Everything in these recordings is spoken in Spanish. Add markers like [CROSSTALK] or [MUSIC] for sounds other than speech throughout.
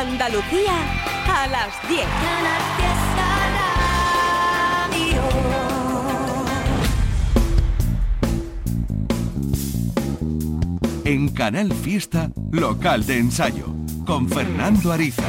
Andalucía a las 10. En Canal Fiesta, local de ensayo, con Fernando Ariza.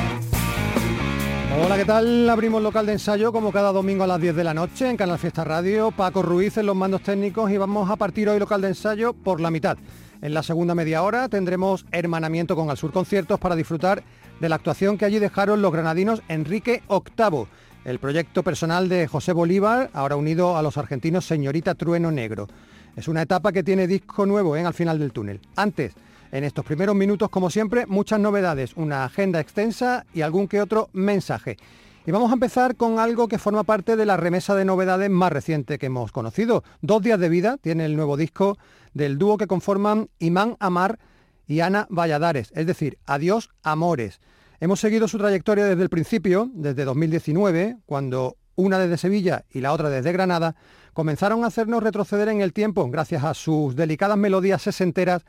Hola, ¿qué tal? Abrimos local de ensayo como cada domingo a las 10 de la noche en Canal Fiesta Radio. Paco Ruiz en los mandos técnicos y vamos a partir hoy local de ensayo por la mitad. En la segunda media hora tendremos hermanamiento con Al Sur Conciertos para disfrutar de la actuación que allí dejaron los granadinos Enrique VIII, el proyecto personal de José Bolívar, ahora unido a los argentinos Señorita Trueno Negro. Es una etapa que tiene disco nuevo ¿eh? al final del túnel. Antes, en estos primeros minutos, como siempre, muchas novedades, una agenda extensa y algún que otro mensaje. Y vamos a empezar con algo que forma parte de la remesa de novedades más reciente que hemos conocido. Dos días de vida tiene el nuevo disco del dúo que conforman Imán Amar y Ana Valladares, es decir, Adiós Amores. Hemos seguido su trayectoria desde el principio, desde 2019, cuando una desde Sevilla y la otra desde Granada, comenzaron a hacernos retroceder en el tiempo gracias a sus delicadas melodías sesenteras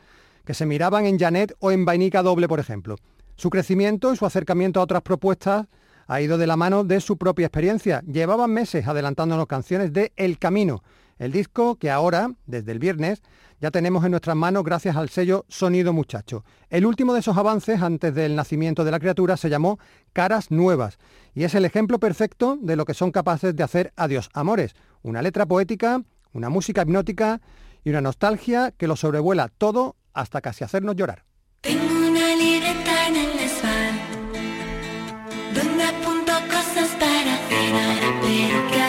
que se miraban en Janet o en Vainica Doble, por ejemplo. Su crecimiento y su acercamiento a otras propuestas ha ido de la mano de su propia experiencia. Llevaban meses adelantándonos canciones de El Camino, el disco que ahora, desde el viernes, ya tenemos en nuestras manos gracias al sello Sonido Muchacho. El último de esos avances antes del nacimiento de la criatura se llamó Caras Nuevas y es el ejemplo perfecto de lo que son capaces de hacer Adiós Amores. Una letra poética, una música hipnótica y una nostalgia que lo sobrevuela todo hasta casi hacernos llorar. Tengo una libreta en ahora, pero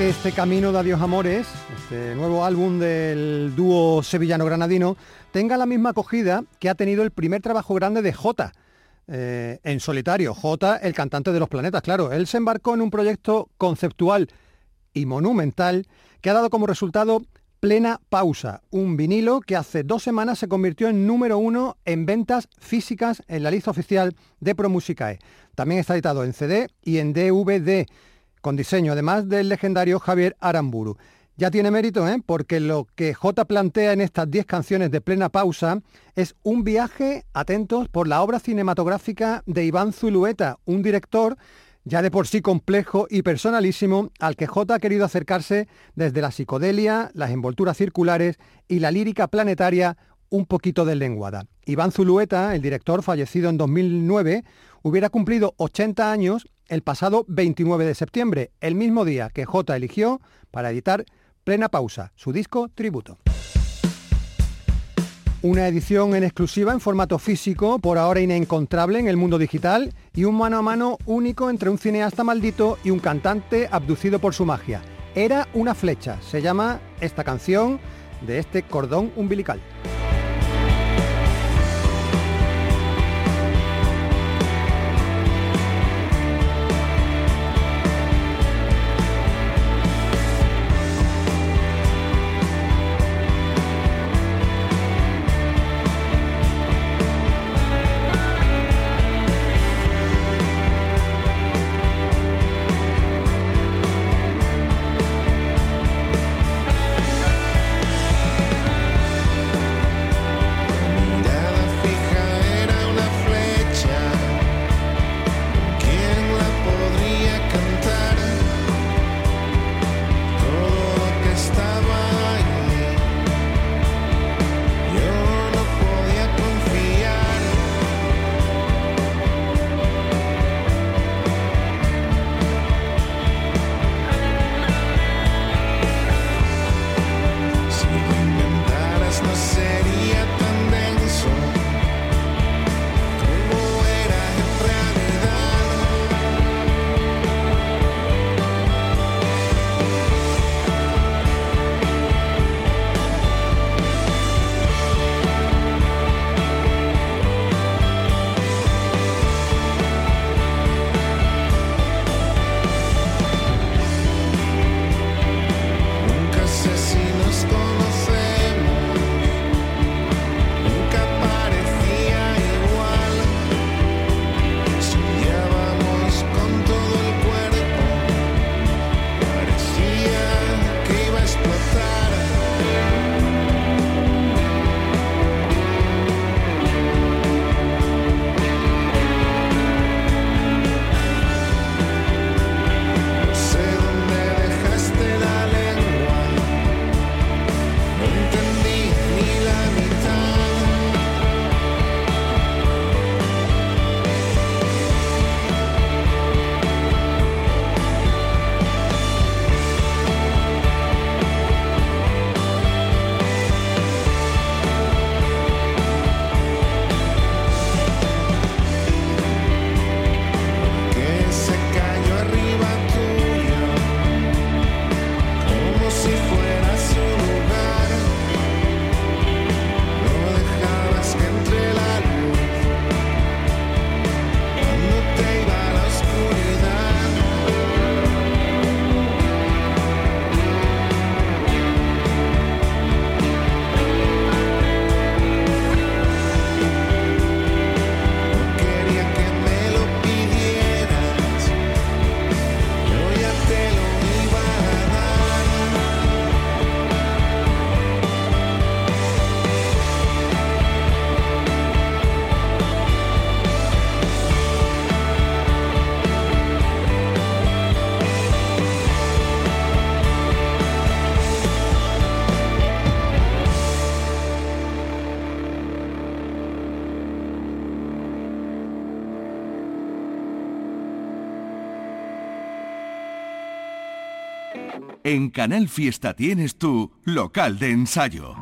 que este camino de Adiós Amores, este nuevo álbum del dúo sevillano-granadino, tenga la misma acogida que ha tenido el primer trabajo grande de Jota, eh, en solitario. Jota, el cantante de los planetas, claro. Él se embarcó en un proyecto conceptual y monumental que ha dado como resultado Plena Pausa, un vinilo que hace dos semanas se convirtió en número uno en ventas físicas en la lista oficial de Promusicae. También está editado en CD y en DVD, con diseño además del legendario Javier Aramburu. Ya tiene mérito, ¿eh? porque lo que J plantea en estas 10 canciones de plena pausa es un viaje, atentos, por la obra cinematográfica de Iván Zulueta, un director ya de por sí complejo y personalísimo, al que J ha querido acercarse desde la psicodelia, las envolturas circulares y la lírica planetaria un poquito deslenguada. Iván Zulueta, el director fallecido en 2009, hubiera cumplido 80 años el pasado 29 de septiembre, el mismo día que J eligió para editar Plena Pausa, su disco Tributo. Una edición en exclusiva en formato físico, por ahora inencontrable en el mundo digital, y un mano a mano único entre un cineasta maldito y un cantante abducido por su magia. Era una flecha, se llama esta canción de este cordón umbilical. Canal Fiesta tienes tu local de ensayo.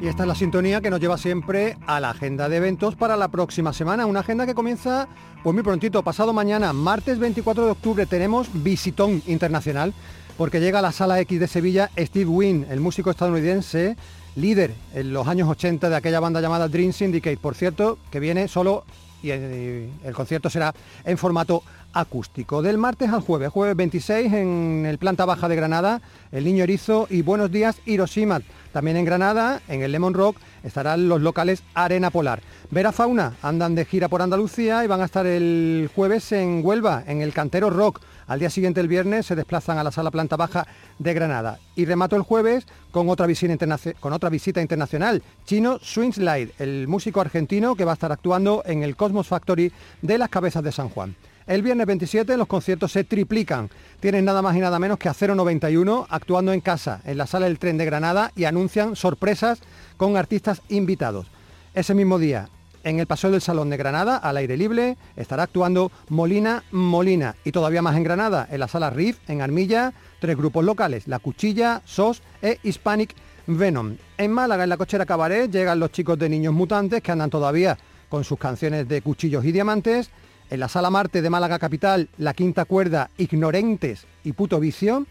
Y esta es la sintonía que nos lleva siempre a la agenda de eventos para la próxima semana. Una agenda que comienza pues muy prontito, pasado mañana, martes 24 de octubre, tenemos visitón internacional porque llega a la Sala X de Sevilla Steve Wynn, el músico estadounidense, líder en los años 80 de aquella banda llamada Dream Syndicate, por cierto, que viene solo y el, el concierto será en formato acústico. Del martes al jueves, jueves 26 en el planta baja de Granada, el Niño Erizo y Buenos Días Hiroshima. También en Granada, en el Lemon Rock, estarán los locales Arena Polar. Vera Fauna andan de gira por Andalucía y van a estar el jueves en Huelva, en el Cantero Rock. Al día siguiente, el viernes, se desplazan a la sala planta baja de Granada. Y remato el jueves con otra visita, con otra visita internacional. Chino Swingslide, el músico argentino que va a estar actuando en el Cosmos Factory de las Cabezas de San Juan. El viernes 27 los conciertos se triplican. Tienen nada más y nada menos que a 091 actuando en casa, en la sala del tren de Granada y anuncian sorpresas con artistas invitados. Ese mismo día, en el Paseo del Salón de Granada, al aire libre, estará actuando Molina Molina. Y todavía más en Granada, en la sala Riff, en Armilla, tres grupos locales, La Cuchilla, SOS e Hispanic Venom. En Málaga, en la cochera Cabaret, llegan los chicos de Niños Mutantes que andan todavía con sus canciones de cuchillos y diamantes. En la Sala Marte de Málaga Capital, La Quinta Cuerda, Ignorentes y Puto Vicio.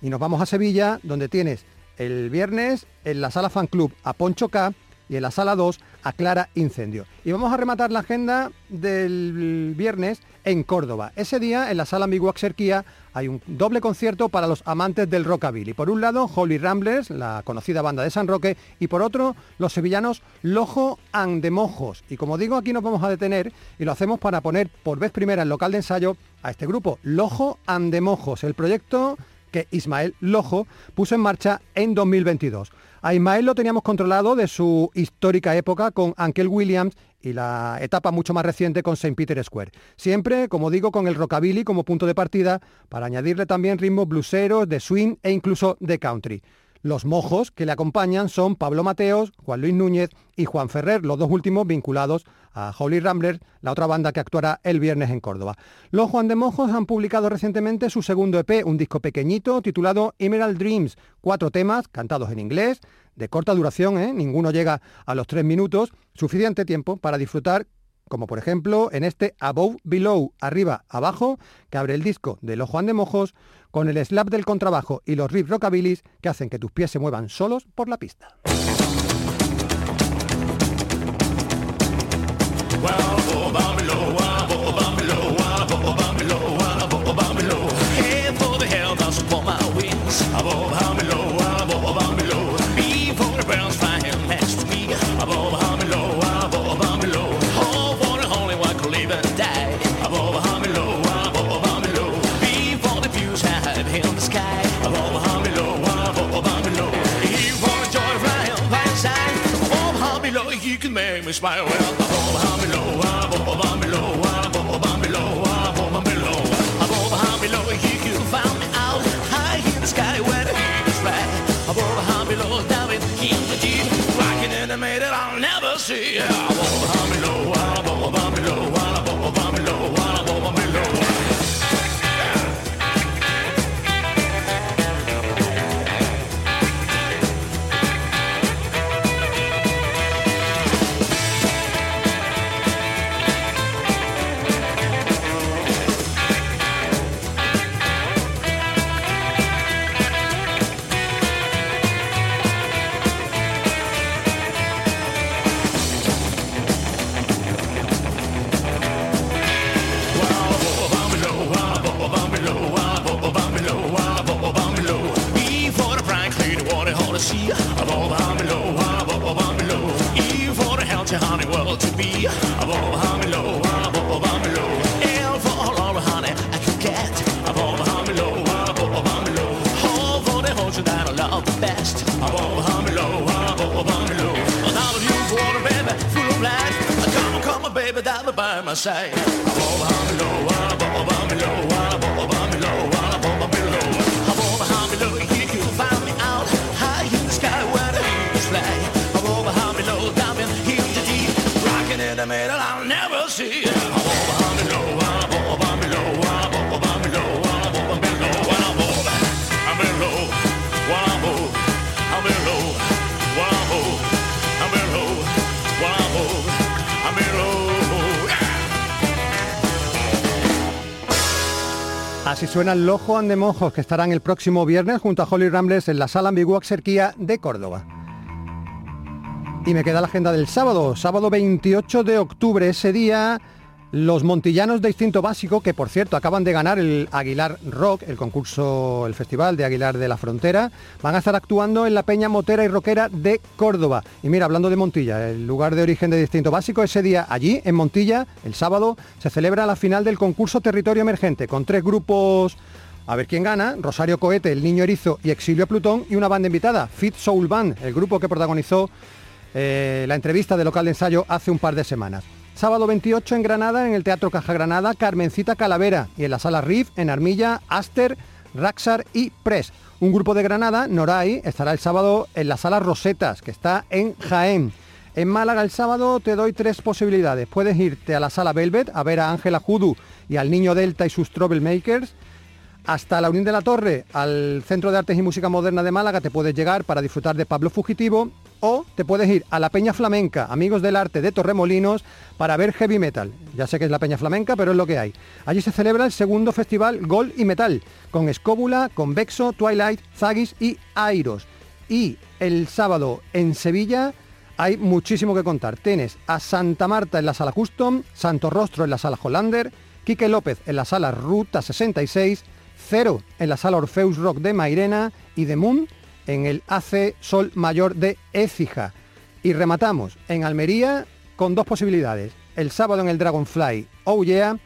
Y nos vamos a Sevilla, donde tienes el viernes en la Sala Fan Club a Poncho K y en la Sala 2 a Clara Incendio. Y vamos a rematar la agenda del viernes en Córdoba. Ese día en la Sala Ambigua Xerquía hay un doble concierto para los amantes del rockabilly. Por un lado, Holy Ramblers, la conocida banda de San Roque, y por otro, los sevillanos Lojo Andemojos. Y como digo, aquí nos vamos a detener y lo hacemos para poner por vez primera en local de ensayo a este grupo, Lojo Andemojos, el proyecto que Ismael Lojo puso en marcha en 2022. A Ismael lo teníamos controlado de su histórica época con Ankel Williams y la etapa mucho más reciente con St. Peter Square. Siempre, como digo, con el rockabilly como punto de partida para añadirle también ritmos bluseros, de swing e incluso de country. Los mojos que le acompañan son Pablo Mateos, Juan Luis Núñez y Juan Ferrer, los dos últimos vinculados a Holy Rambler, la otra banda que actuará el viernes en Córdoba. Los Juan de Mojos han publicado recientemente su segundo EP, un disco pequeñito titulado Emerald Dreams, cuatro temas cantados en inglés, de corta duración, ¿eh? ninguno llega a los tres minutos, suficiente tiempo para disfrutar como por ejemplo en este Above Below, arriba abajo, que abre el disco de los Juan de Mojos, con el slap del contrabajo y los riff rockabilis que hacen que tus pies se muevan solos por la pista. Above, make me smile. Well, out high in the sky where right. In the deep, rocking made I'll never see. Yeah. say. Suenan los Juan de Mojos, que estarán el próximo viernes junto a Holly Rambles en la Sala Ambigua Xerquía de Córdoba. Y me queda la agenda del sábado, sábado 28 de octubre. Ese día Los montillanos de Instinto Básico, que por cierto acaban de ganar el Aguilar Rock, el concurso, el festival de Aguilar de la Frontera, van a estar actuando en la Peña Motera y Roquera de Córdoba. Y mira, hablando de Montilla, el lugar de origen de Distinto Básico, ese día allí, en Montilla, el sábado, se celebra la final del concurso Territorio Emergente, con tres grupos a ver quién gana, Rosario Cohete, El Niño Erizo y Exilio Plutón y una banda invitada, Fit Soul Band, el grupo que protagonizó eh, la entrevista de local de ensayo hace un par de semanas. Sábado 28 en Granada, en el Teatro Caja Granada, Carmencita Calavera y en la Sala Riff, en Armilla, Aster, Raxar y Press. Un grupo de Granada, Noray, estará el sábado en la Sala Rosetas, que está en Jaén. En Málaga el sábado te doy tres posibilidades. Puedes irte a la Sala Velvet a ver a Ángela Judu y al Niño Delta y sus Troublemakers hasta la Unión de la Torre, al Centro de Artes y Música Moderna de Málaga, te puedes llegar para disfrutar de Pablo Fugitivo o te puedes ir a la Peña Flamenca, Amigos del Arte de Torremolinos, para ver heavy metal. Ya sé que es la Peña Flamenca, pero es lo que hay. Allí se celebra el segundo festival Gol y Metal, con Escóbula, Convexo, Twilight, Zagis y Airos. Y el sábado en Sevilla hay muchísimo que contar. Tienes a Santa Marta en la sala Custom, Santo Rostro en la sala Hollander, Quique López en la sala Ruta 66, Cero en la sala Orfeus Rock de Mairena y The Moon en el AC Sol Mayor de Écija. Y rematamos en Almería con dos posibilidades. El sábado en el Dragonfly Oh Yeah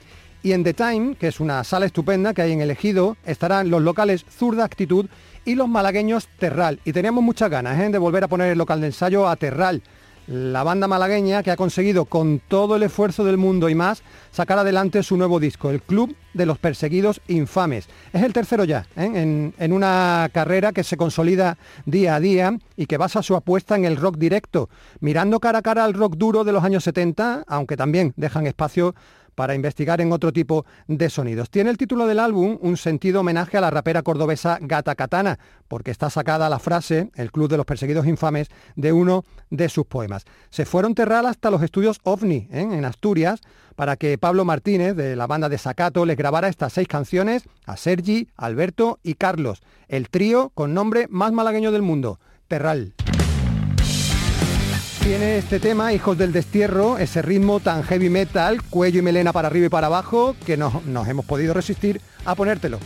y en The Time, que es una sala estupenda que hay en el Ejido, estarán los locales Zurda Actitud y los malagueños Terral. Y teníamos muchas ganas ¿eh? de volver a poner el local de ensayo a Terral la banda malagueña que ha conseguido con todo el esfuerzo del mundo y más sacar adelante su nuevo disco, el Club de los Perseguidos Infames. Es el tercero ya, ¿eh? en, en una carrera que se consolida día a día y que basa su apuesta en el rock directo, mirando cara a cara al rock duro de los años 70, aunque también dejan espacio para investigar en otro tipo de sonidos. Tiene el título del álbum un sentido homenaje a la rapera cordobesa Gata Katana, porque está sacada la frase, el Club de los Perseguidos Infames, de uno de sus poemas. Se fueron terral hasta los estudios OVNI, ¿eh? en Asturias, para que Pablo Martínez, de la banda de Sacato, les grabara estas seis canciones a Sergi, Alberto y Carlos, el trío con nombre más malagueño del mundo, Terral. Tiene este tema, Hijos del Destierro, ese ritmo tan heavy metal, cuello y melena para arriba y para abajo, que nos, nos hemos podido resistir a ponértelo.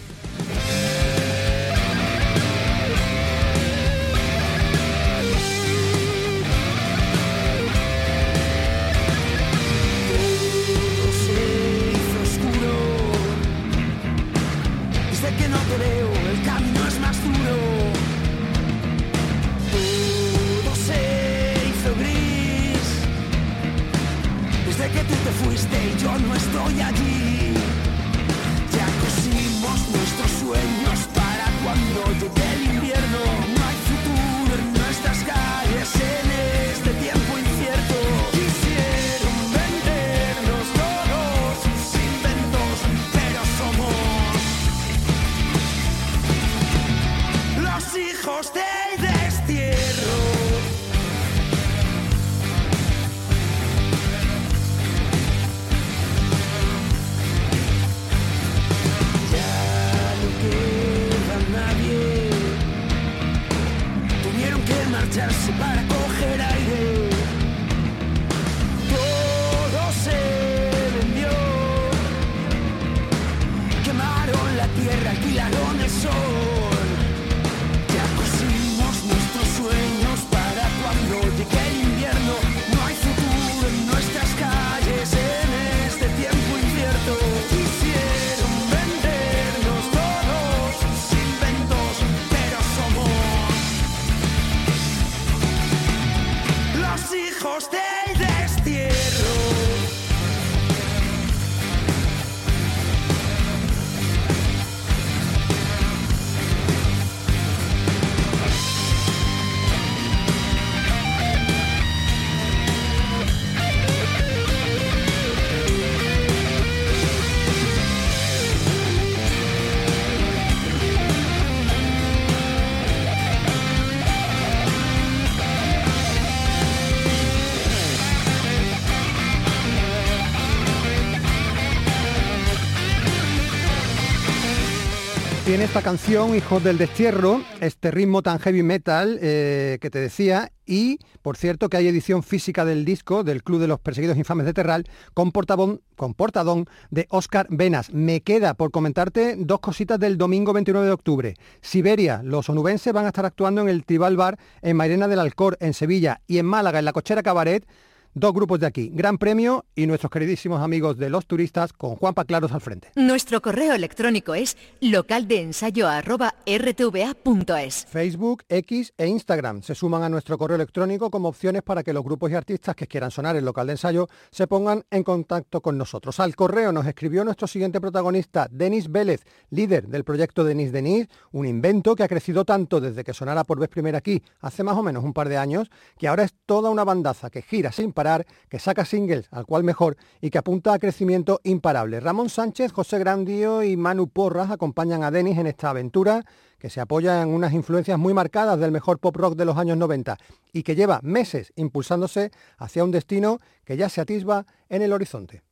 Esta canción, Hijos del Destierro, este ritmo tan heavy metal eh, que te decía, y por cierto que hay edición física del disco del Club de los Perseguidos Infames de Terral con, portabón, con portadón de Oscar Venas. Me queda por comentarte dos cositas del domingo 29 de octubre. Siberia, los onubenses van a estar actuando en el Tribal Bar en Mairena del Alcor, en Sevilla, y en Málaga, en la Cochera Cabaret, dos grupos de aquí, Gran Premio y nuestros queridísimos amigos de los turistas con Juanpa Claros al frente. Nuestro correo electrónico es localdeensayo@rtva.es. Facebook, X e Instagram se suman a nuestro correo electrónico como opciones para que los grupos y artistas que quieran sonar en local de ensayo se pongan en contacto con nosotros. Al correo nos escribió nuestro siguiente protagonista, Denis Vélez, líder del proyecto Denis Denis, un invento que ha crecido tanto desde que sonara por vez primera aquí hace más o menos un par de años, que ahora es toda una bandaza que gira sin parar, que saca singles al cual mejor y que apunta a crecimiento imparable. Ramón Sánchez, José Grandío y Manu Porras acompañan a Denis en esta aventura que se apoya en unas influencias muy marcadas del mejor pop rock de los años 90 y que lleva meses impulsándose hacia un destino que ya se atisba en el horizonte.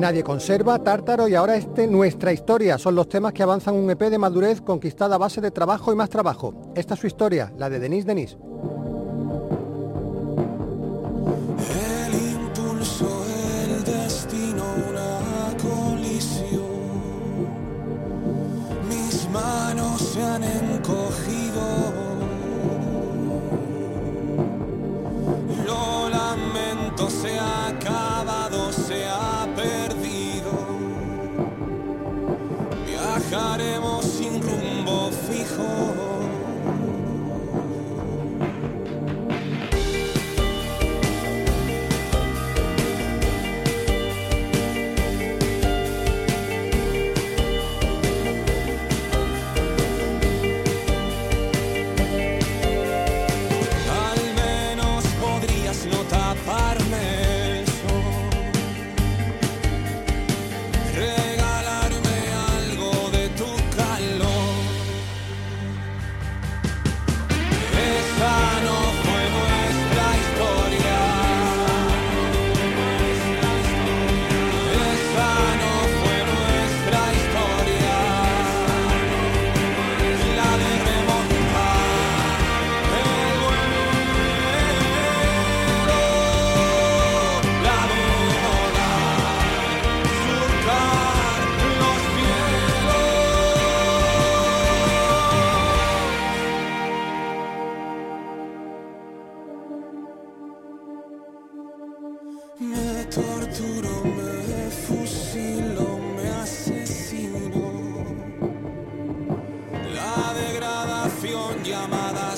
Nadie conserva, Tártaro y ahora este Nuestra Historia son los temas que avanzan un EP de madurez conquistada a base de trabajo y más trabajo. Esta es su historia, la de Denis Denis. Degradación llamada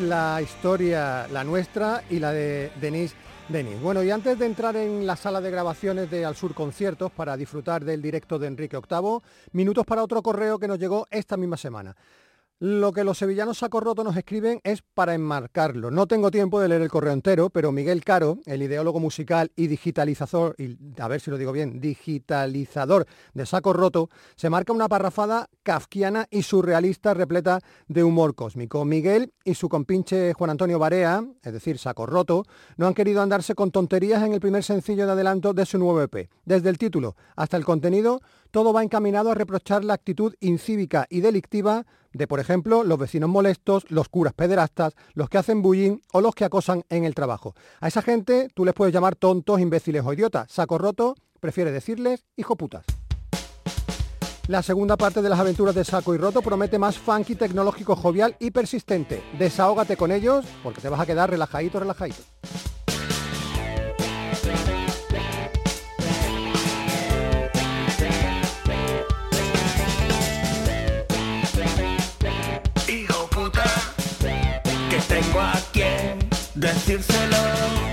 la historia, la nuestra y la de Denise Denis. Bueno, y antes de entrar en la sala de grabaciones de Al Sur Conciertos para disfrutar del directo de Enrique VIII, minutos para otro correo que nos llegó esta misma semana. Lo que los sevillanos saco roto nos escriben es para enmarcarlo. No tengo tiempo de leer el correo entero, pero Miguel Caro, el ideólogo musical y digitalizador, y a ver si lo digo bien, digitalizador de saco roto, se marca una parrafada kafkiana y surrealista repleta de humor cósmico. Miguel y su compinche Juan Antonio Barea, es decir, saco roto, no han querido andarse con tonterías en el primer sencillo de adelanto de su nuevo EP. Desde el título hasta el contenido, todo va encaminado a reprochar la actitud incívica y delictiva de, por ejemplo, los vecinos molestos, los curas pederastas, los que hacen bullying o los que acosan en el trabajo. A esa gente tú les puedes llamar tontos, imbéciles o idiotas. Saco roto, prefiere decirles hijo putas. La segunda parte de las aventuras de Saco y Roto promete más funky, tecnológico, jovial y persistente. Desahógate con ellos porque te vas a quedar relajadito, relajadito. Decírselo.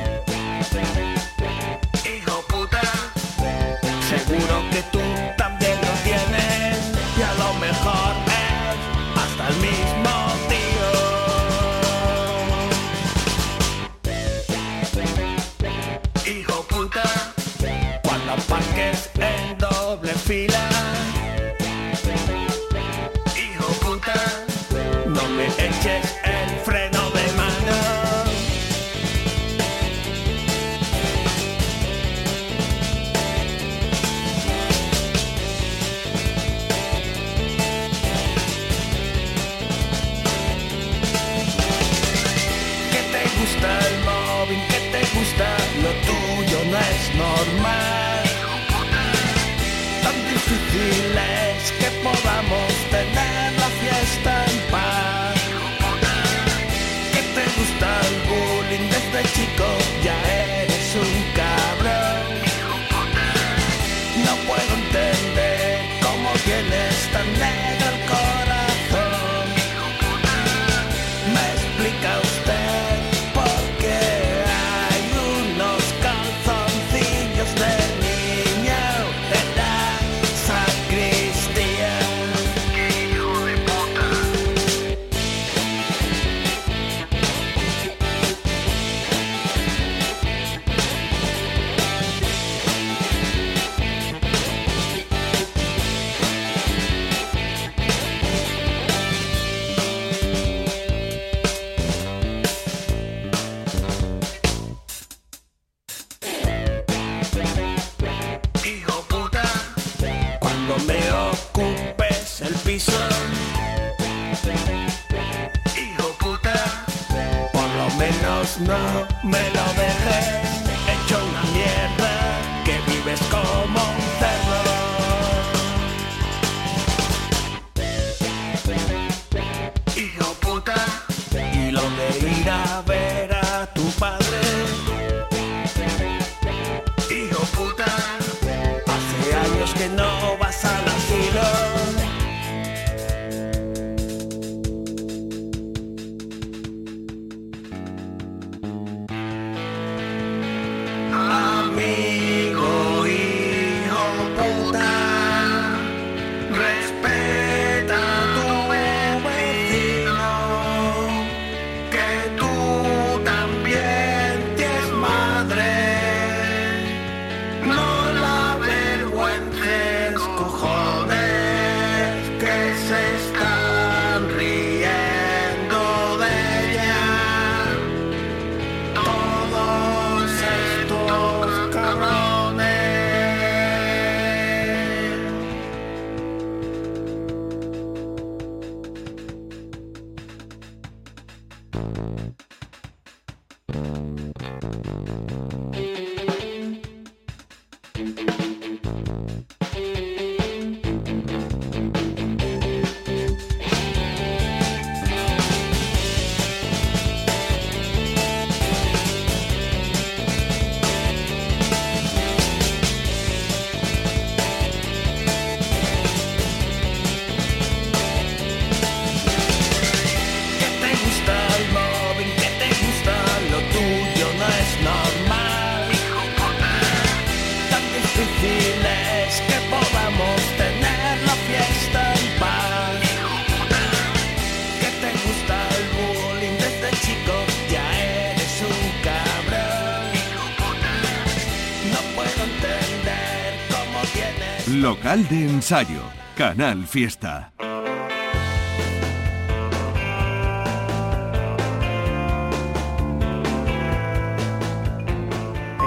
Local de ensayo. Canal Fiesta.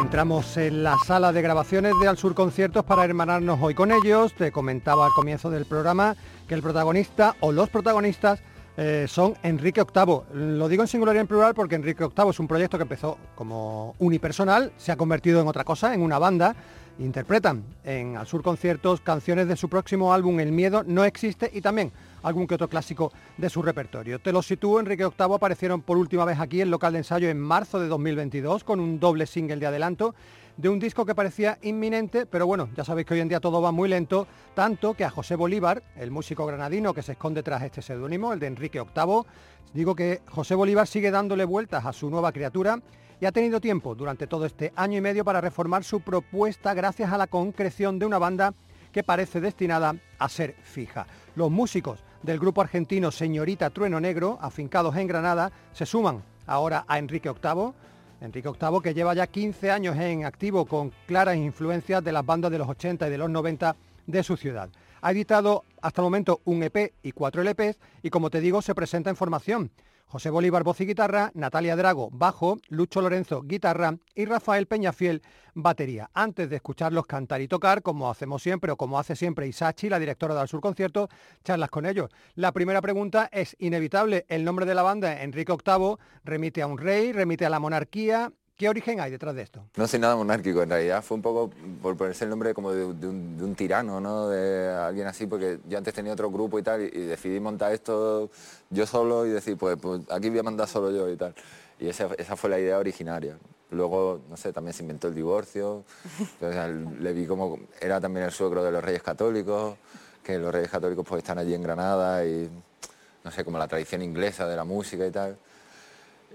Entramos en la sala de grabaciones de Al Sur Conciertos para hermanarnos hoy con ellos. Te comentaba al comienzo del programa que el protagonista o los protagonistas eh, son Enrique VIII. Lo digo en singular y en plural porque Enrique VIII es un proyecto que empezó como unipersonal, se ha convertido en otra cosa, en una banda. Interpretan en Al Sur Conciertos canciones de su próximo álbum El Miedo No Existe y también algún que otro clásico de su repertorio. Te lo sitúo, Enrique VIII aparecieron por última vez aquí en local de ensayo en marzo de 2022 con un doble single de adelanto de un disco que parecía inminente, pero bueno, ya sabéis que hoy en día todo va muy lento, tanto que a José Bolívar, el músico granadino que se esconde tras este seudónimo, el de Enrique VIII, digo que José Bolívar sigue dándole vueltas a su nueva criatura y ha tenido tiempo durante todo este año y medio para reformar su propuesta gracias a la concreción de una banda que parece destinada a ser fija. Los músicos del grupo argentino Señorita Trueno Negro, afincados en Granada, se suman ahora a Enrique VIII, Enrique VIII que lleva ya 15 años en activo con claras influencias de las bandas de los 80 y de los 90 de su ciudad. Ha editado hasta el momento un EP y cuatro LPs y como te digo se presenta en formación. José Bolívar voz y guitarra, Natalia Drago bajo, Lucho Lorenzo guitarra y Rafael Peñafiel batería. Antes de escucharlos cantar y tocar, como hacemos siempre o como hace siempre Isachi, la directora del Sur Concierto, charlas con ellos. La primera pregunta es inevitable. El nombre de la banda, Enrique VIII, remite a un rey, remite a la monarquía. ¿Qué origen hay detrás de esto? No soy nada monárquico, en realidad fue un poco por ponerse el nombre como de, de un, de un tirano, ¿no? De alguien así, porque yo antes tenía otro grupo y tal, y, y decidí montar esto yo solo y decir, pues, pues aquí voy a mandar solo yo y tal. Y esa, esa fue la idea originaria. Luego, no sé, también se inventó el divorcio, [LAUGHS] sea, le vi como, era también el suegro de los reyes católicos, que los reyes católicos pues están allí en Granada y, no sé, como la tradición inglesa de la música y tal.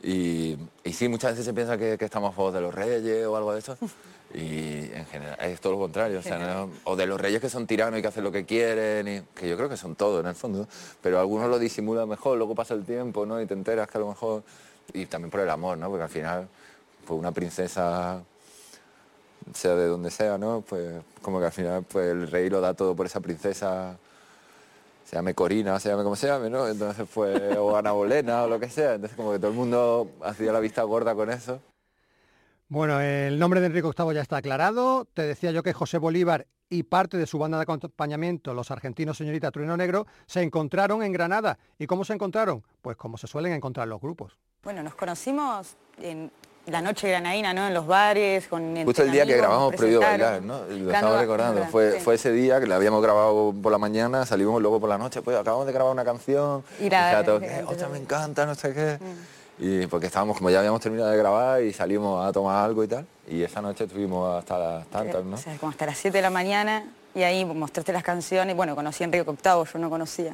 Y, y sí, muchas veces se piensa que, que estamos a favor de los reyes o algo de eso. [LAUGHS] Y en general es todo lo contrario. O, sea, ¿no? o de los reyes que son tiranos y que hacen lo que quieren, y, que yo creo que son todos en el fondo. Pero algunos lo disimulan mejor, luego pasa el tiempo ¿no? y te enteras que a lo mejor... Y también por el amor, ¿no? porque al final pues una princesa, sea de donde sea, ¿no? pues como que al final pues, el rey lo da todo por esa princesa se llame Corina, se llame como se llame, ¿no? Entonces pues, o Ana Bolena o lo que sea, entonces como que todo el mundo hacía la vista gorda con eso. Bueno, el nombre de Enrique VIII ya está aclarado. Te decía yo que José Bolívar y parte de su banda de acompañamiento, los argentinos Señorita Trueno Negro, se encontraron en Granada. ¿Y cómo se encontraron? Pues como se suelen encontrar los grupos. Bueno, nos conocimos en la noche granadina, ¿no? En los bares, con Justo el día que grabamos Prohibido. Bailar, ¿no? Y Lo Claro, estaba es recordando. Fue, sí. fue ese día que la habíamos grabado por la mañana, salimos luego por la noche, pues acabamos de grabar una canción. Y la- dije a todos, la- "Eh, la- ostras, me encanta, no sé qué. Mm. Y porque estábamos, como ya habíamos terminado de grabar y salimos a tomar algo y tal. Y esa noche estuvimos hasta las tantas, ¿no? O sea, como hasta las 7 de la mañana y ahí mostraste las canciones. Bueno, conocí a Enrique VIII, yo no conocía.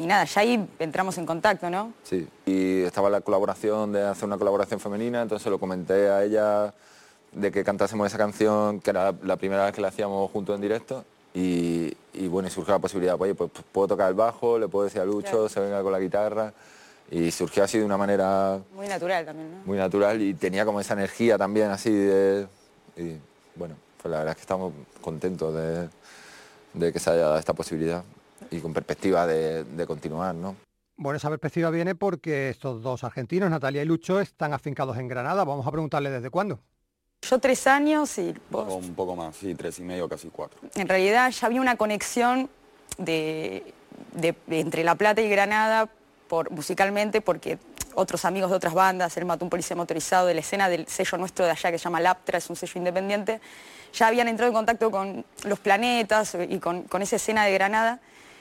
Y nada, ya ahí entramos en contacto, ¿no? Sí, y estaba la colaboración de hacer una colaboración femenina, entonces lo comenté a ella de que cantásemos esa canción, que era la primera vez que la hacíamos juntos en directo, y, y bueno, y surgió la posibilidad, pues, oye, pues puedo tocar el bajo, le puedo decir a Lucho, Claro. se venga con la guitarra, y surgió así de una manera Muy natural también, ¿no? muy natural y tenía como esa energía también así de... Y bueno, pues la verdad es que estamos contentos de, de que se haya dado esta posibilidad y con perspectiva de, de continuar, ¿no? Bueno, esa perspectiva viene porque estos dos argentinos, Natalia y Lucho, están afincados en Granada. Vamos a preguntarle desde cuándo. Yo tres años y vos un poco más, sí, tres y medio, casi cuatro. en realidad ya había una conexión de, de- de entre La Plata y Granada por, musicalmente porque otros amigos de otras bandas, el Matón Policía Motorizado, de la escena del sello nuestro de allá que se llama Laptra, es un sello independiente, ya habían entrado en contacto con los planetas y con, con esa escena de Granada.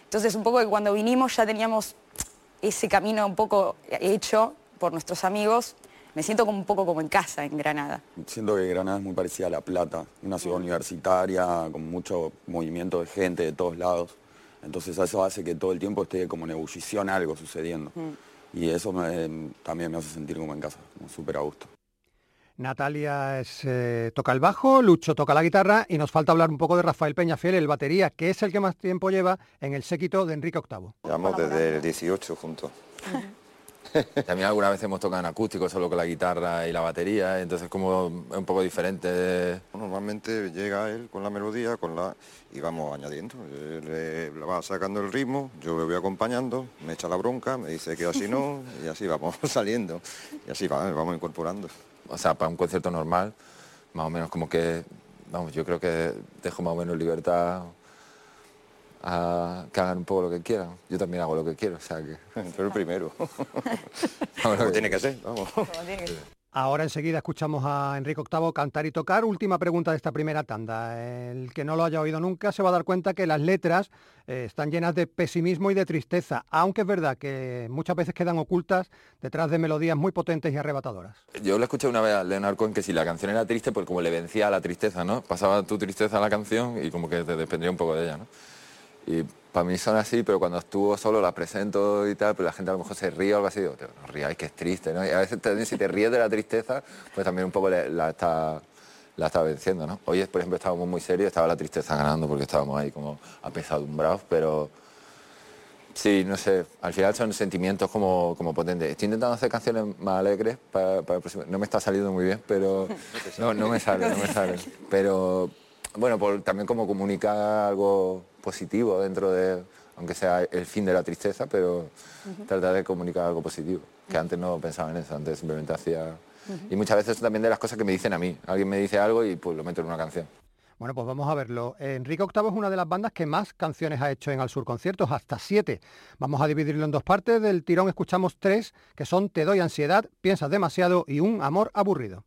Entonces un poco que cuando vinimos ya teníamos ese camino un poco hecho por nuestros amigos. Me siento como un poco como en casa en Granada. Siento que Granada es muy parecida a La Plata, una ciudad universitaria, con mucho movimiento de gente de todos lados. Entonces eso hace que todo el tiempo esté como en ebullición algo sucediendo. Y eso me- también me hace sentir como en casa, como súper a gusto. Natalia es, eh, toca el bajo, Lucho toca la guitarra y nos falta hablar un poco de Rafael Peñafiel, el batería, que es el que más tiempo lleva en el séquito de Enrique VIII. Llevamos desde el 18 juntos. También algunas veces hemos tocado en acústico, solo con la guitarra y la batería, entonces como es un poco diferente. Normalmente llega él con la melodía con la y vamos añadiendo. Eh, le va sacando el ritmo, yo le voy acompañando, me echa la bronca, me dice que así no, y así vamos [LAUGHS] saliendo. Y así va, vamos incorporando. O sea, para un concierto normal, más o menos como que, vamos, yo creo que dejo más o menos libertad a que hagan un poco lo que quieran. Yo también hago lo que quiero, o sea que... [LAUGHS] Pero el primero. [LAUGHS] Como que tiene que ser, vamos. Ahora enseguida escuchamos a Enrique Octavo cantar y tocar. Última pregunta de esta primera tanda. El que no lo haya oído nunca se va a dar cuenta que las letras eh, están llenas de pesimismo y de tristeza, aunque es verdad que muchas veces quedan ocultas detrás de melodías muy potentes y arrebatadoras. Yo le escuché una vez a Leonard Cohen que si la canción era triste, pues como le vencía a la tristeza, ¿no? Pasaba tu tristeza a la canción y como que te desprendía un poco de ella, ¿no? Y para mí son así, pero cuando estuvo solo la presento y tal, pero la gente a lo mejor se ríe o algo así, digo, "Tío, no ríais que es triste, ¿no? Y a veces también si te ríes de la tristeza, pues también un poco le- la está, la está venciendo, ¿no? Hoy, por ejemplo, estábamos muy serios, estaba la tristeza ganando porque estábamos ahí como apesadumbrados, pero sí, no sé, al final son sentimientos como, como potentes. Estoy intentando hacer canciones más alegres para, para el próximo- No me está saliendo muy bien, pero [LAUGHS] no, no me sale, no me sale. Pero bueno, por, también como comunicar algo positivo dentro de, aunque sea el fin de la tristeza, pero tratar de comunicar algo positivo, que antes no pensaba en eso, antes simplemente hacía... Y muchas veces también de las cosas que me dicen a mí. Alguien me dice algo y pues lo meto en una canción. Bueno, pues vamos a verlo. Enrique Octavo es una de las bandas que más canciones ha hecho en Al Sur Conciertos, hasta siete. Vamos a dividirlo en dos partes. Del tirón escuchamos tres, que son Te doy ansiedad, Piensas demasiado y Un amor aburrido.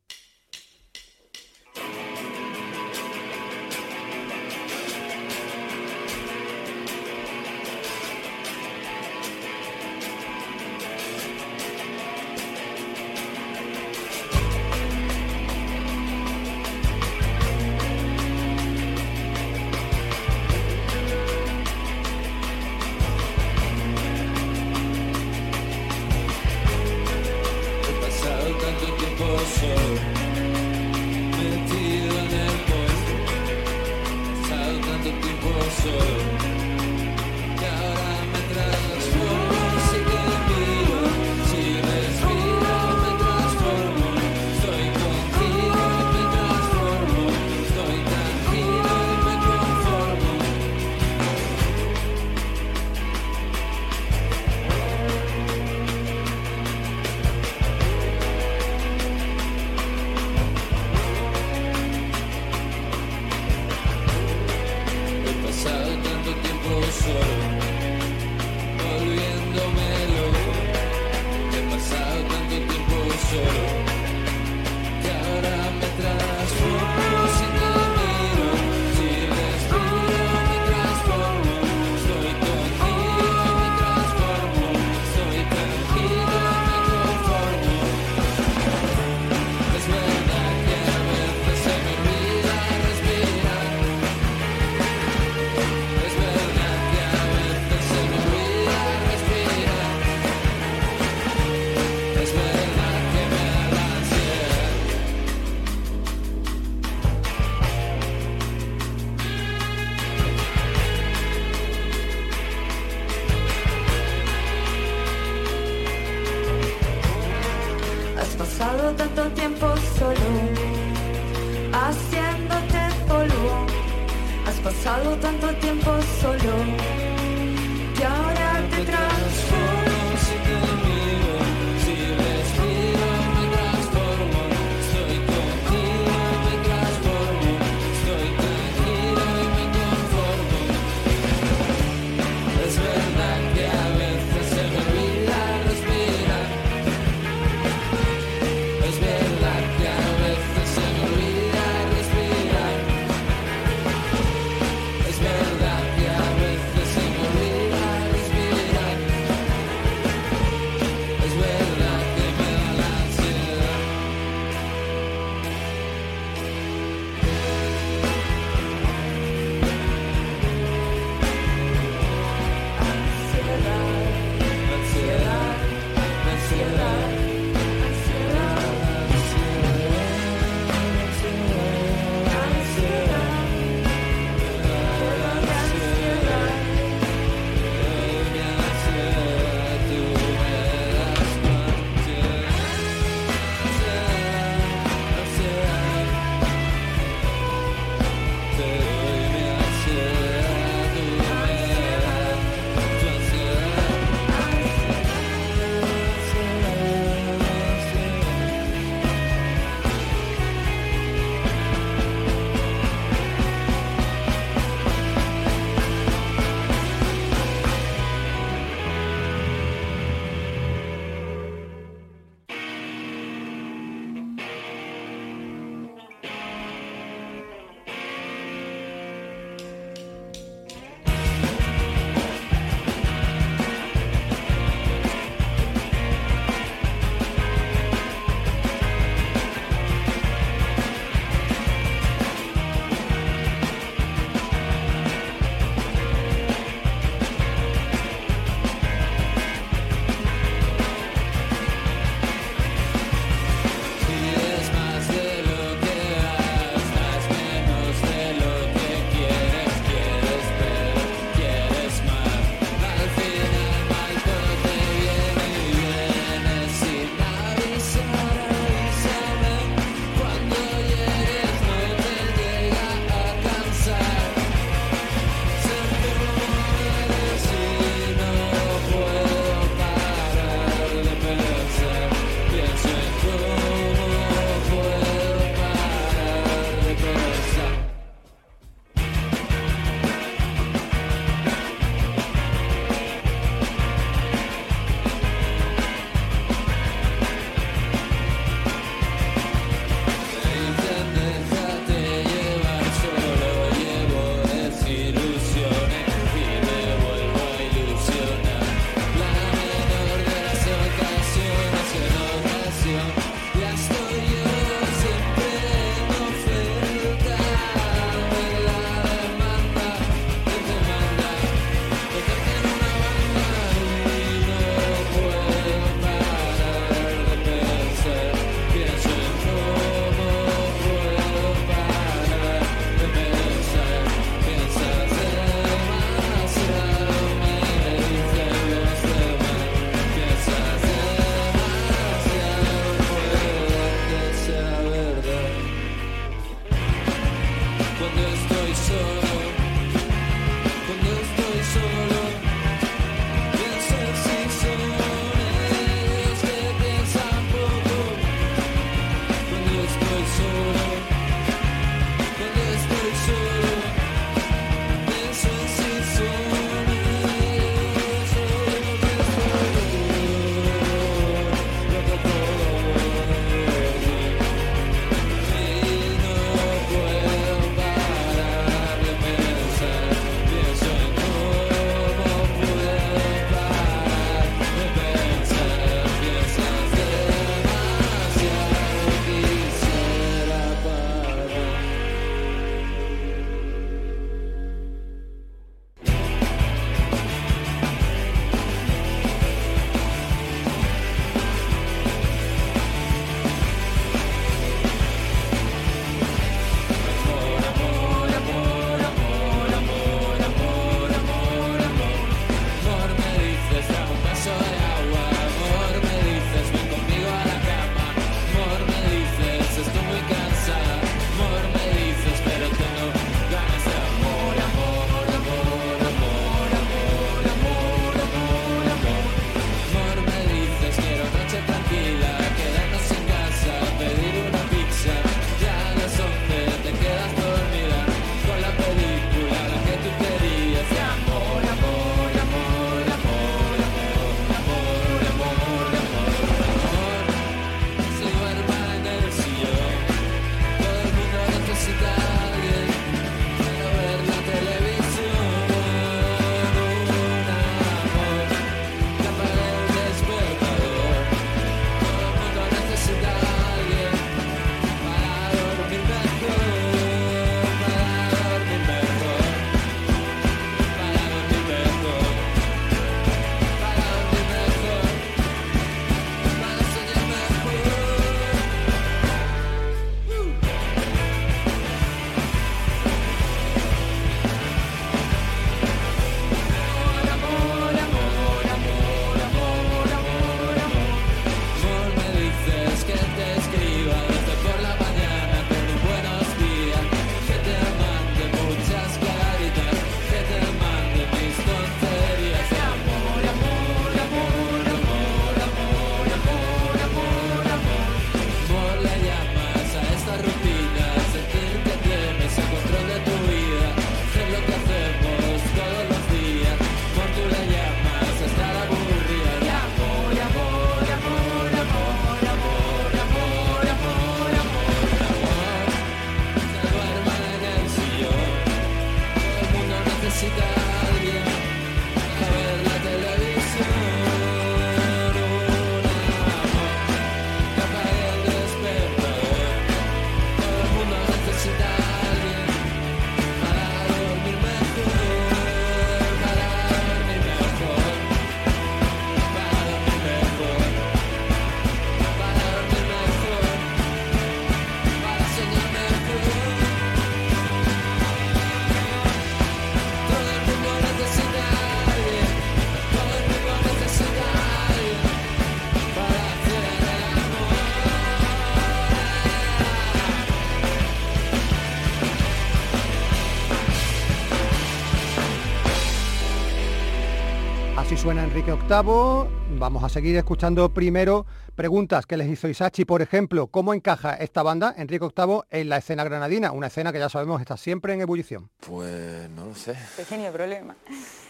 Enrique VIII. Vamos a seguir escuchando primero preguntas que les hizo Isachi, por ejemplo, ¿cómo encaja esta banda, Enrique VIII, en la escena granadina? Una escena que ya sabemos está siempre en ebullición. Pues no lo sé. Pequeño problema.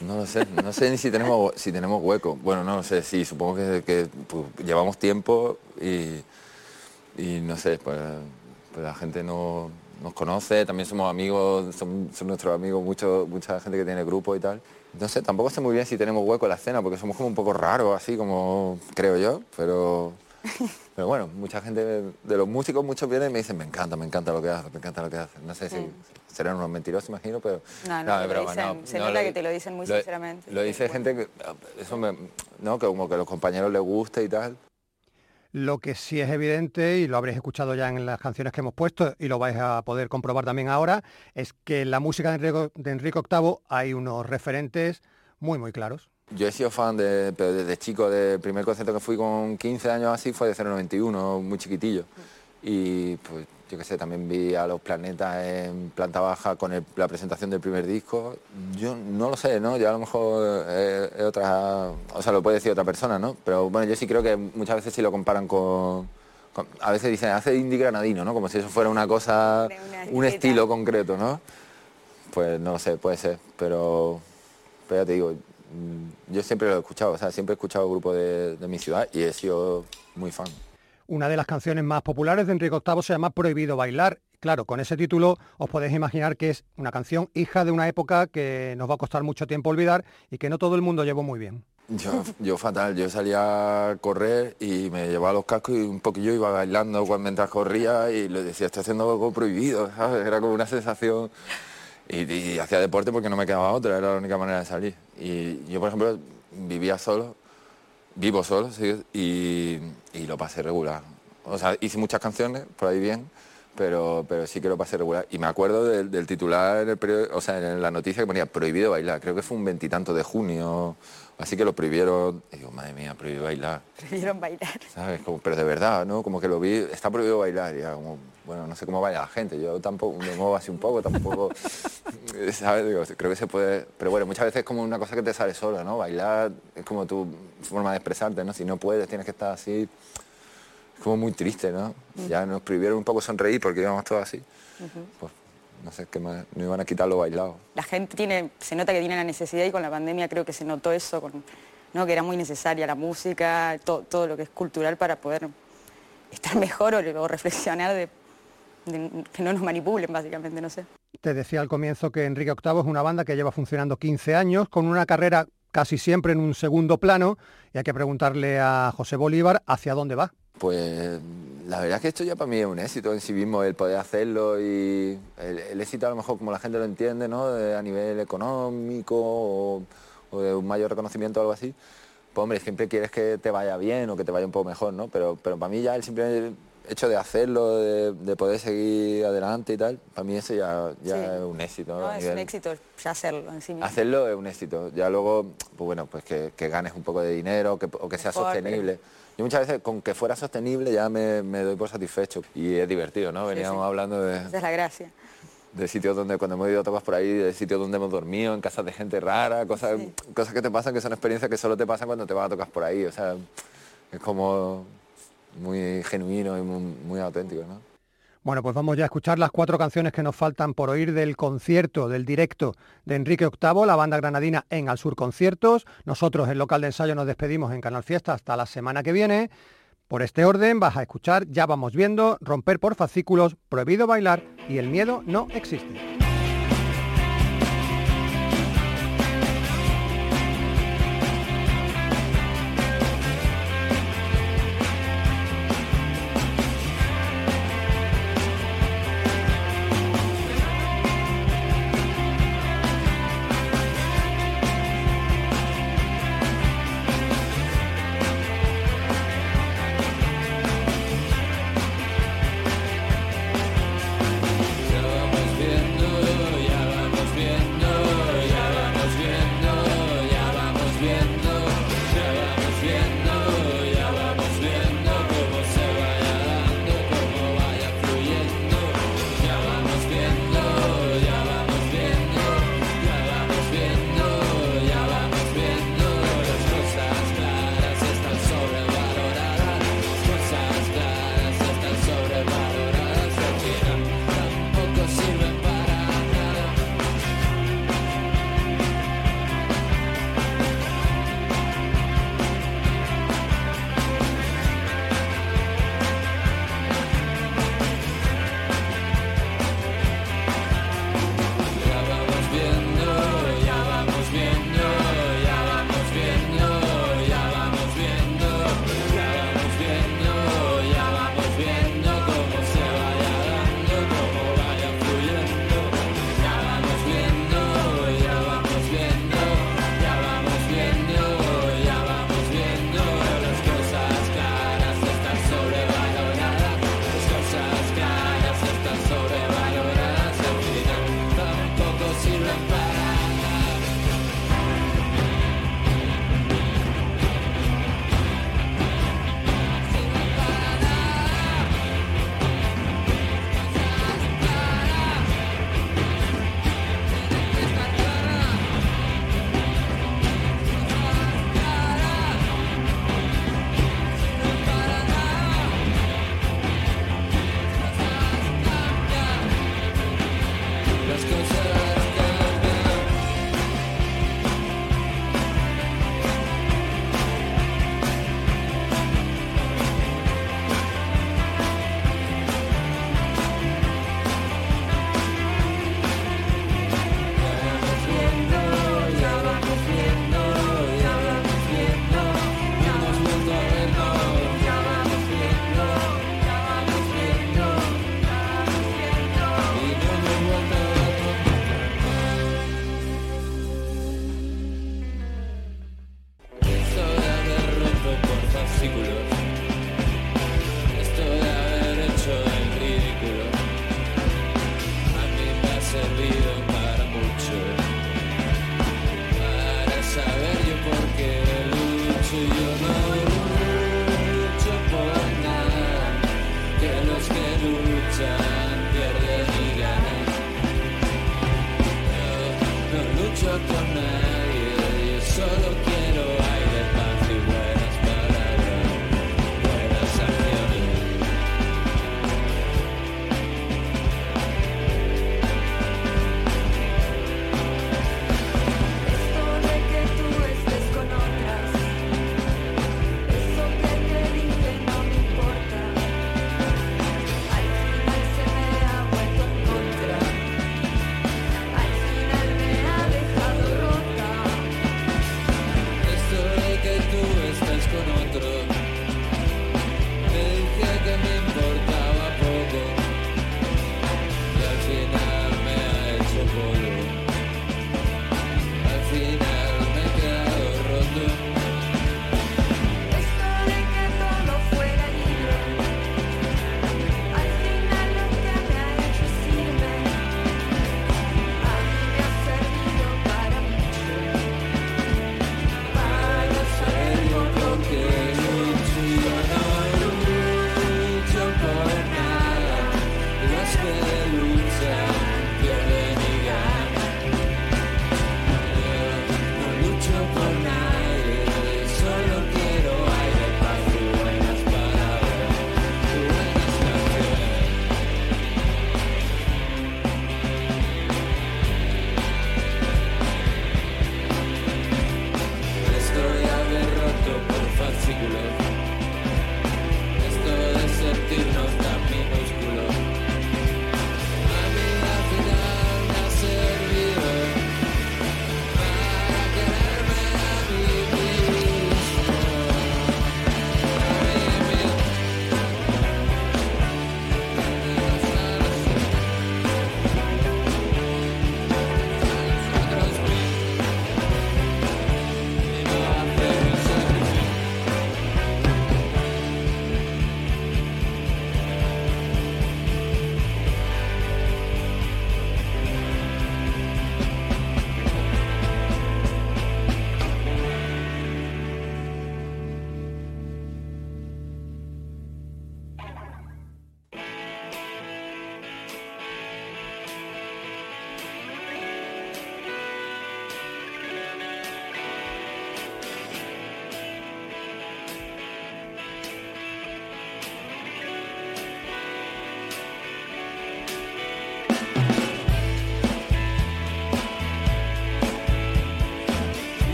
No lo sé, no sé ni si tenemos si tenemos hueco. Bueno, no lo sé, sí, supongo que, que, pues, llevamos tiempo y, y no sé, pues, pues la gente no, nos conoce, también somos amigos, son, son nuestros amigos, mucho, mucha gente que tiene grupo y tal. No sé, tampoco sé muy bien si tenemos hueco en la escena, porque somos como un poco raros, así como creo yo, pero, [LAUGHS] pero bueno, mucha gente de los músicos, muchos vienen y me dicen, me encanta, me encanta lo que haces, me encanta lo que haces. No sé si Mm. serán unos mentirosos, imagino, pero... No, no, No, broma, dicen- no, se no, nota que te lo dicen muy lo- sinceramente. Lo dice gente que, eso me, no, que como que a los compañeros les gusta y tal. Lo que sí es evidente, y lo habréis escuchado ya en las canciones que hemos puesto, y lo vais a poder comprobar también ahora, es que en la música de Enrique, VIII hay unos referentes muy, muy claros. Yo he sido fan de, pero desde chico, del primer concierto que fui con 15 años así fue de 091, muy chiquitillo. Y pues yo qué sé, también vi a los planetas en planta baja con el- la presentación del primer disco. Yo no lo sé, ¿no? Yo a lo mejor eh, es otra, o sea, lo puede decir otra persona, ¿no? Pero bueno, yo sí creo que muchas veces sí lo comparan con, con- a veces dicen, hace indie granadino, ¿no? Como si eso fuera una cosa, un estilo concreto, ¿no? Pues no lo sé, puede ser, pero, pero ya te digo, mm, yo siempre lo he escuchado, o sea, siempre he escuchado el grupo de, de mi ciudad y he sido muy fan. Una de las canciones más populares de Enrique VIII se llama Prohibido bailar. Claro, con ese título os podéis imaginar que es una canción hija de una época que nos va a costar mucho tiempo olvidar y que no todo el mundo llevó muy bien. Yo, yo fatal, yo salía a correr y me llevaba los cascos y un poquillo iba bailando mientras corría y le decía, estoy haciendo algo prohibido. Era como una sensación... Y hacía deporte porque no me quedaba otra, era la única manera de salir. Y yo, por ejemplo, vivía solo, vivo solo, sí, y, y lo pasé regular. O sea, hice muchas canciones, por ahí bien, pero, pero sí que lo pasé regular. Y me acuerdo del, del titular en el periódico, o sea, en la noticia que ponía prohibido bailar, creo que fue un veintitanto de junio, así que lo prohibieron. Y digo, madre mía, prohibido bailar. Prefirieron bailar. ¿sabes? Como, pero de verdad, ¿no? Como que lo vi, está prohibido bailar, y era como, bueno, no sé cómo baila la gente, yo tampoco me muevo así un poco, tampoco, [LAUGHS] ¿sabes? Digo, creo que se puede, pero bueno, muchas veces es como una cosa que te sale sola, ¿no? Bailar es como tu forma de expresarte, ¿no? Si no puedes, tienes que estar así, es como muy triste, ¿no? Ya nos prohibieron un poco sonreír porque íbamos todos así, pues no sé, qué más, no iban a quitar lo bailado. La gente tiene, se nota que tiene la necesidad y con la pandemia creo que se notó eso, con, ¿no? que era muy necesaria la música, to- todo lo que es cultural para poder estar [LAUGHS] mejor o, o reflexionar de, de que no nos manipulen, básicamente, no sé. Te decía al comienzo que Enrique VIII es una banda que lleva funcionando 15 años, con una carrera casi siempre en un segundo plano, y hay que preguntarle a José Bolívar hacia dónde va. Pues la verdad es que esto ya para mí es un éxito en sí mismo, el poder hacerlo y el, el éxito a lo mejor como la gente lo entiende, ¿no? De- a nivel económico o, o de un mayor reconocimiento o algo así. Pues hombre, siempre quieres que te vaya bien o que te vaya un poco mejor, ¿no? Pero, pero para mí ya el simple hecho de hacerlo, de, de poder seguir adelante y tal, para mí eso ya, ya Sí. es un éxito. No, es nivel- un éxito ya hacerlo en sí mismo. Hacerlo es un éxito. Ya luego, pues bueno, pues que, que ganes un poco de dinero que- o que sea Mejor, pero- sostenible. Yo muchas veces con que fuera sostenible ya me, me doy por satisfecho. Y es divertido, ¿no? Veníamos sí. hablando de, Esa es la gracia. de sitios donde, cuando hemos ido a tocar por ahí, de sitios donde hemos dormido, en casas de gente rara, cosas, cosas que te pasan que son experiencias que solo te pasan cuando te vas a tocar por ahí. O sea, es como muy genuino y muy, auténtico, ¿no? Bueno, pues vamos ya a escuchar las cuatro canciones que nos faltan por oír del concierto, del directo de Enrique VIII, la banda granadina en Al Sur Conciertos. Nosotros, el local de ensayo, nos despedimos en Canal Fiesta hasta la semana que viene. Por este orden vas a escuchar Ya vamos viendo, Romper por fascículos, Prohibido bailar y El miedo no existe.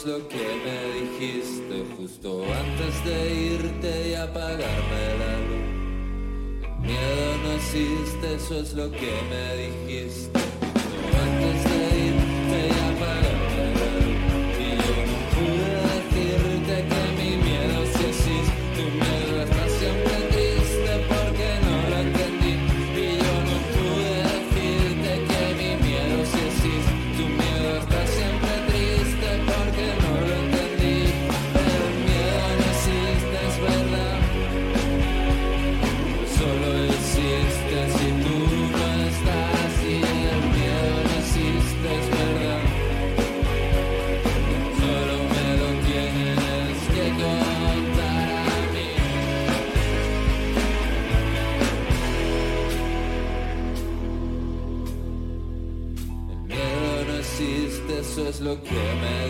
es lo que me dijiste justo antes de irte y apagarme la luz. Miedo no existe, eso es lo que me dijiste justo antes de lo que me